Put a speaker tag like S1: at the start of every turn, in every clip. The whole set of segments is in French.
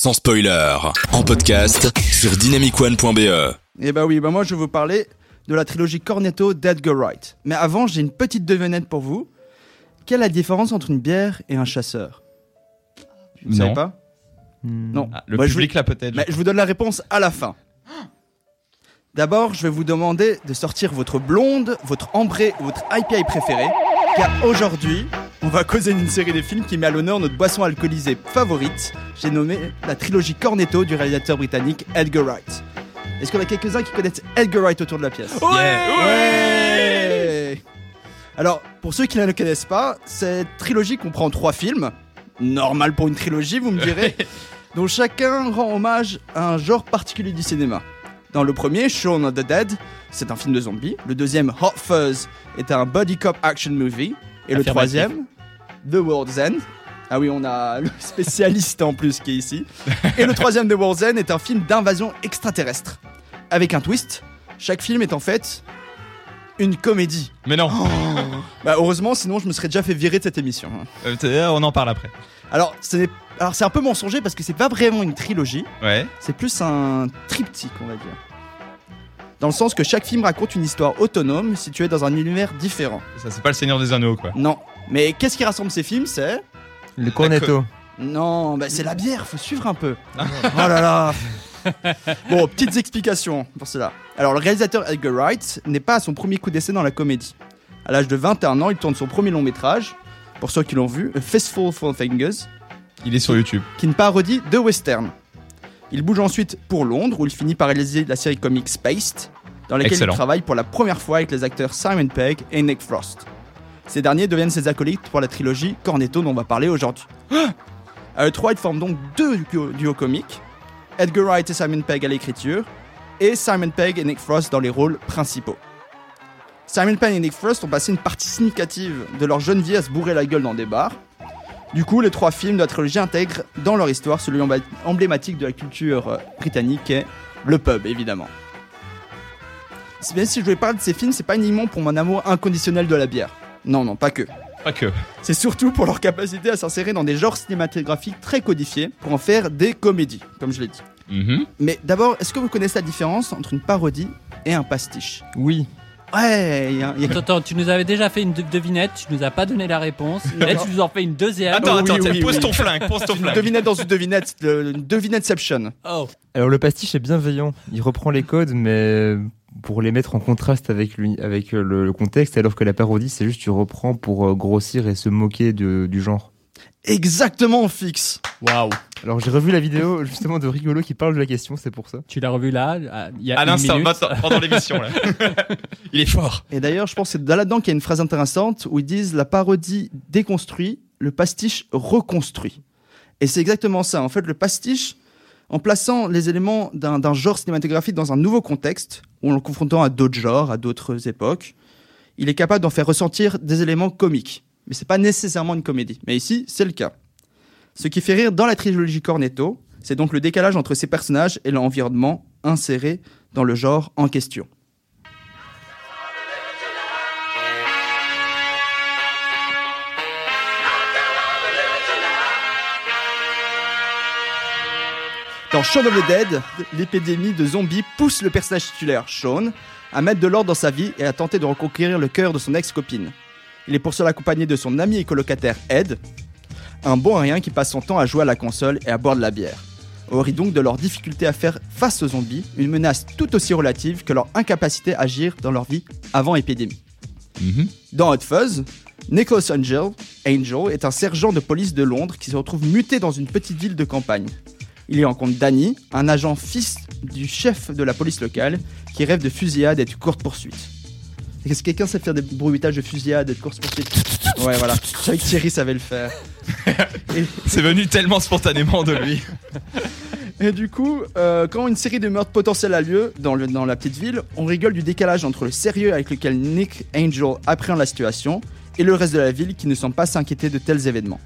S1: sans spoiler, en podcast sur dynamicone.be.
S2: Eh bah oui, bah moi je vais vous parler de la trilogie Cornetto d'Edgar Wright. Mais avant, j'ai une petite devinette pour vous. Quelle est la différence entre une bière et un chasseur? Vous savez
S3: Non.
S2: pas? Non.
S3: Ah, le
S2: Bah, je
S3: public
S2: vous-
S3: là peut-être.
S2: Mais je vous donne la réponse à la fin. D'abord, je vais vous demander de sortir votre blonde, votre ambré ou votre IPA préféré. Car aujourd'hui, on va causer d'une série de films qui met à l'honneur notre boisson alcoolisée favorite. J'ai nommé la trilogie Cornetto du réalisateur britannique Edgar Wright. Est-ce qu'on a quelques-uns qui connaissent Edgar Wright autour de la pièce?
S3: Yeah.
S2: Ouais Alors, pour ceux qui ne le connaissent pas, cette trilogie comprend trois films. Normal pour une trilogie, vous me direz. dont chacun rend hommage à un genre particulier du cinéma. Dans le premier, Shaun of the Dead, c'est un film de zombies. Le deuxième, Hot Fuzz, est un body cop action movie. Et le troisième, The World's End. Ah oui, on a le spécialiste en plus qui est ici. Et le troisième, The World's End, est un film d'invasion extraterrestre. Avec un twist, chaque film est en fait une comédie.
S3: Mais non,
S2: Bah heureusement, sinon je me serais déjà fait virer de cette émission. hein.
S3: Euh, t'es- on en parle après.
S2: Alors c'est un peu mensonger parce que c'est pas vraiment une trilogie.
S3: Ouais.
S2: C'est plus un triptyque, on va dire. Dans le sens que chaque film raconte une histoire autonome située dans un univers différent.
S3: Ça c'est pas le Seigneur des Anneaux quoi.
S2: Non. Mais qu'est-ce qui rassemble ces films C'est.
S4: Le cornetto.
S2: Non, bah c'est la bière, faut suivre un peu. oh là là Bon, petites explications pour cela. Alors, le réalisateur Edgar Wright n'est pas à son premier coup d'essai dans la comédie. À l'âge de 21 ans, il tourne son premier long métrage, pour ceux qui l'ont vu, A Fistful of Fingers,
S3: Il est sur YouTube.
S2: qui est une parodie de western. Il bouge ensuite pour Londres, où il finit par réaliser la série comique Spaced, dans laquelle
S3: Excellent.
S2: il travaille pour la première fois avec les acteurs Simon Pegg et Nick Frost. Ces derniers deviennent ses acolytes pour la trilogie Cornetto dont on va parler aujourd'hui. À eux trois, ils forment donc deux duos, duos comiques, Edgar Wright et Simon Pegg à l'écriture, et Simon Pegg et Nick Frost dans les rôles principaux. Simon Pegg et Nick Frost ont passé une partie significative de leur jeune vie à se bourrer la gueule dans des bars, du coup, les trois films de la trilogie intègrent dans leur histoire celui emblématique de la culture euh, britannique qui est le pub, évidemment. Si bien si je voulais parler de ces films, c'est pas uniquement pour mon amour inconditionnel de la bière. Non, non, pas que.
S3: Pas que.
S2: C'est surtout pour leur capacité à s'insérer dans des genres cinématographiques très codifiés pour en faire des comédies, comme je l'ai dit.
S3: Mhm.
S2: Mais d'abord, est-ce que vous connaissez la différence entre une parodie et un pastiche?
S4: Oui.
S2: Ouais, il y a- y a-
S5: Attends, attends, tu nous avais déjà fait une de- devinette, tu nous as pas donné la réponse. Là, tu nous en fais une deuxième.
S3: Attends,
S2: oui,
S3: attends,
S2: oui,
S3: pose
S2: oui.
S3: ton flingue, pose ton
S2: une
S3: flingue.
S2: devinette dans une devinette, une devinetteception.
S5: Oh,
S4: Alors le pastiche est bienveillant. Il reprend les codes, mais pour les mettre en contraste avec, lui, avec euh, le, le contexte, alors que la parodie, c'est juste tu reprends pour euh, grossir et se moquer de- du genre.
S2: Exactement fixe.
S5: waouh.
S4: Alors j'ai revu la vidéo justement de Rigolo qui parle de la question, c'est pour ça.
S5: Tu l'as revu là, à- il y a
S3: À
S5: une
S3: l'instant, pendant l'émission. Il est fort.
S2: Et d'ailleurs, je pense que c'est là-dedans qu'il y a une phrase intéressante où ils disent la parodie déconstruit, le pastiche reconstruit. Et c'est exactement ça. En fait, le pastiche, en plaçant les éléments d'un genre cinématographique dans un nouveau contexte, ou en le confrontant à d'autres genres, à d'autres époques, il est capable d'en faire ressentir des éléments comiques. Mais c'est pas nécessairement une comédie. Mais ici, c'est le cas. Ce qui fait rire dans la trilogie Cornetto, c'est donc le décalage entre ces personnages et l'environnement inséré dans le genre en question. Dans Shaun of the Dead, l'épidémie de zombies pousse le personnage titulaire, Shaun, à mettre de l'ordre dans sa vie et à tenter de reconquérir le cœur de son ex-copine. Il est pour cela accompagné de son ami et colocataire Ed, un bon à rien qui passe son temps à jouer à la console et à boire de la bière. Au rit donc de leur difficulté à faire face aux zombies, une menace tout aussi relative que leur incapacité à agir dans leur vie avant épidémie.
S3: Mhm.
S2: Dans Hot Fuzz, Nicholas Angel, Angel est un sergent de police de Londres qui se retrouve muté dans une petite ville de campagne. Il y rencontre Danny, un agent fils du chef de la police locale, qui rêve de fusillade et de courte poursuite. Est-ce que quelqu'un sait faire des bruitages de fusillade et de courte poursuite Ouais, voilà. Je savais que Thierry savait le faire. Et-
S3: C'est venu tellement spontanément de lui.
S2: Et du coup, euh, quand une série de meurtres potentiels a lieu dans, le- dans la petite ville, on rigole du décalage entre le sérieux avec lequel Nick Angel appréhende la situation et le reste de la ville qui ne semble pas s'inquiéter de tels événements.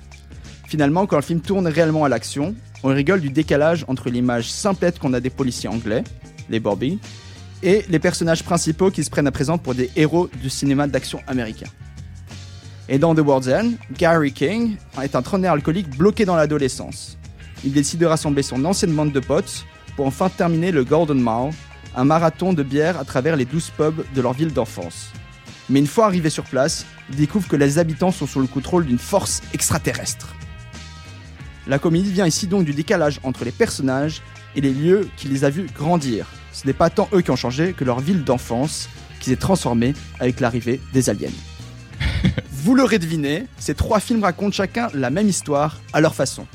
S2: Finalement, quand le film tourne réellement à l'action, on rigole du décalage entre l'image simplette qu'on a des policiers anglais, les Bobby, et les personnages principaux qui se prennent à présent pour des héros du cinéma d'action américain. Et dans The World's End, Gary King est un trentenaire alcoolique bloqué dans l'adolescence. il décide de rassembler son ancienne bande de potes pour enfin terminer le Golden Mile, un marathon de bière à travers les douze pubs de leur ville d'enfance. Mais une fois arrivé sur place, il découvre que les habitants sont sous le contrôle d'une force extraterrestre. La comédie vient ici donc du décalage entre les personnages et les lieux qui les a vus grandir. Ce n'est pas tant eux qui ont changé que leur ville d'enfance qui s'est transformée avec l'arrivée des aliens. Vous l'aurez deviné, ces trois films racontent chacun la même histoire à leur façon.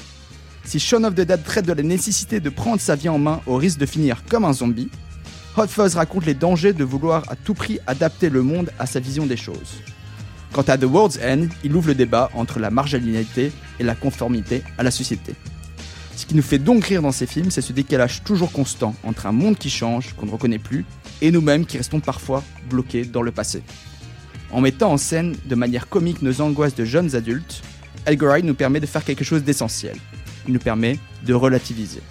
S2: Si Shaun of the Dead traite de la nécessité de prendre sa vie en main au risque de finir comme un zombie, Hot Fuzz raconte les dangers de vouloir à tout prix adapter le monde à sa vision des choses. Quant à The World's End, il ouvre le débat entre la marginalité et la conformité à la société. Ce qui nous fait donc rire dans ces films, c'est ce décalage toujours constant entre un monde qui change, qu'on ne reconnaît plus, et nous-mêmes qui restons parfois bloqués dans le passé. En mettant en scène de manière comique nos angoisses de jeunes adultes, Wright nous permet de faire quelque chose d'essentiel. Il nous permet de relativiser.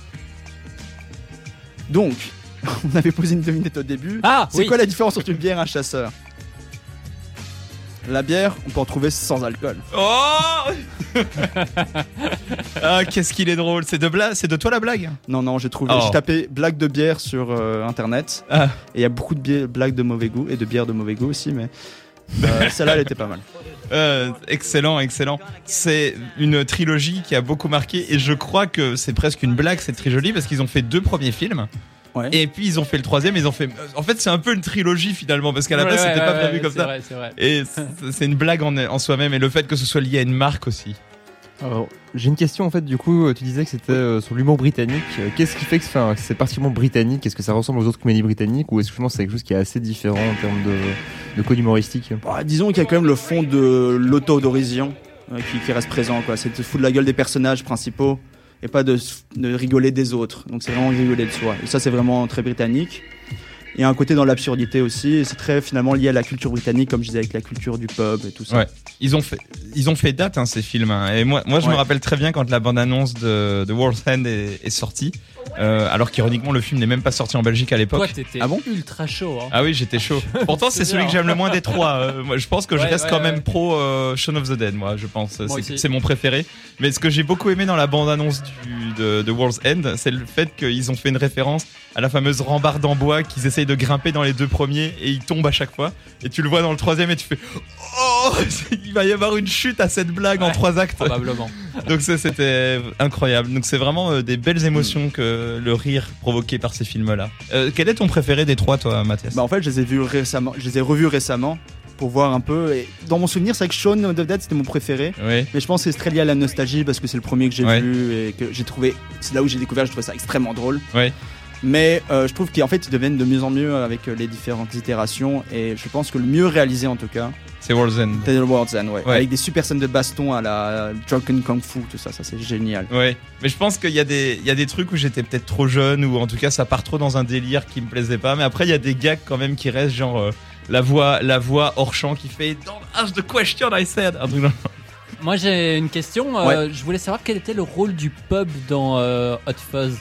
S2: Donc, on avait posé une devinette au début.
S5: Ah,
S2: C'est
S5: oui.
S2: quoi la différence entre une bière et un chasseur? La bière, on peut en trouver sans alcool.
S3: Oh Ah, qu'est-ce qu'il est drôle. C'est de, bla... c'est de toi la blague?
S2: Non, non, j'ai trouvé.
S3: Oh.
S2: J'ai tapé blague de bière sur euh, internet.
S3: Ah.
S2: Et il y a beaucoup de blagues de mauvais goût et de bières de mauvais goût aussi, mais euh, celle-là, elle était pas mal.
S3: Euh, excellent, excellent. C'est une trilogie qui a beaucoup marqué et je crois que c'est presque une blague cette trilogie parce qu'ils ont fait deux premiers films
S2: Ouais.
S3: et puis ils ont fait le troisième. Ils ont fait. En fait, c'est un peu une trilogie finalement parce qu'à la
S5: Ouais,
S3: base
S5: ouais,
S3: c'était pas
S5: ouais,
S3: prévu comme
S5: c'est
S3: ça.
S5: vrai, c'est vrai.
S3: Et c'est- une blague en, en soi-même et le fait que ce soit lié à une marque aussi.
S4: Alors, J'ai une question en fait, du coup, tu disais que c'était euh, sur l'humour britannique. Euh, Qu'est-ce qui fait que c'est particulièrement britannique? Est-ce que ça ressemble aux autres comédies britanniques ou est-ce que je pense que c'est quelque chose qui est assez différent en termes de, de code humoristique?
S2: Bah, disons qu'il y a quand même le fond de l'auto-dérision euh, qui, qui reste présent. quoi. C'est de se foutre la gueule des personnages principaux et pas de, de rigoler des autres. Donc c'est vraiment rigoler de soi. Et ça, c'est vraiment très britannique. Il y a un côté dans l'absurdité aussi. C'est très finalement lié à la culture britannique, comme je disais, avec la culture du pub et tout ça.
S3: Ouais. Ils ont fait, ils ont fait date hein, ces films. hein. Et moi, moi, je me rappelle très bien quand la bande-annonce de, de World's End est, est sortie. Euh, alors qu'ironiquement, le film n'est même pas sorti en Belgique à l'époque.
S5: Toi, t'étais
S2: Ah bon
S5: ultra chaud. Hein.
S3: Ah oui, j'étais chaud. Pourtant, c'est celui que j'aime le moins des trois. Euh, moi, je pense que je reste
S5: ouais,
S3: quand
S5: ouais.
S3: même pro euh, Shaun of the Dead, moi, je pense. C'est- mon préféré. Mais ce que j'ai beaucoup aimé dans la bande-annonce de, de World's End, c'est le fait qu'ils ont fait une référence à la fameuse rambarde en bois qu'ils essayent de grimper dans les deux premiers et ils tombent à chaque fois. Et tu le vois dans le troisième et tu fais Oh Il va y avoir une chute à cette blague en trois actes.
S5: Probablement.
S3: Donc ça c'était incroyable. Donc c'est vraiment euh, des belles émotions que le rire provoqué par ces films-là. Euh, quel est ton préféré des trois, toi, Mathias?
S2: Bah, en fait, je les ai vus récemment. Je les ai revus récemment pour voir un peu. Et dans mon souvenir, c'est vrai que Shaun of the Dead, c'était mon préféré.
S3: Oui.
S2: Mais je pense que c'est très lié à la nostalgie parce que c'est le premier que j'ai
S3: Ouais.
S2: vu et que j'ai trouvé. C'est là où j'ai découvert, je trouvais ça extrêmement drôle. Mais euh, je trouve qu'en fait, ils deviennent de mieux en mieux avec les différentes itérations. Et je pense que le mieux réalisé en tout cas,
S3: C'est World's End.
S2: c'est The World's End, ouais.
S3: Ouais.
S2: Avec des super scènes de baston à la Drunken Kung Fu, tout ça, ça c'est génial.
S3: Ouais, mais je pense qu'il y, a des- il y a des trucs où j'étais peut-être trop jeune ou en tout cas ça part trop dans un délire qui me plaisait pas. Mais après il y a des gags quand même qui restent genre euh, la voix la voix hors champ qui fait Don't ask the question I said. Un truc dans-
S5: Moi, j'ai une question. euh, Je voulais savoir quel était le rôle du pub dans euh, Hot Fuzz?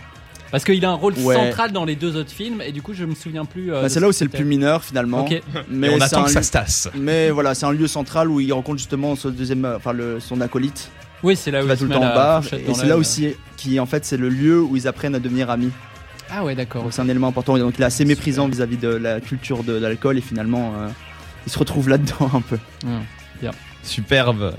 S5: Parce qu'il a un rôle
S2: Ouais.
S5: central dans les deux autres films et du coup, je me souviens plus. euh,
S2: Bah, c'est
S5: ce
S2: là où c'est le plus mineur finalement.
S5: Ok.
S2: Mais
S3: Et on attend que ça se tasse.
S2: Mais voilà, c'est un lieu central où il rencontre justement son deuxième, enfin le, son acolyte
S5: Oui, c'est là où
S2: qui va
S5: il
S2: tout le temps en
S5: fourchette
S2: Et c'est là aussi qui en fait c'est le lieu où ils apprennent à devenir amis.
S5: Ah ouais, d'accord.
S2: C'est un élément important. Donc il est assez méprisant vis-à-vis de la culture de, de l'alcool et finalement euh, il se retrouve là-dedans un peu.
S3: Superbe.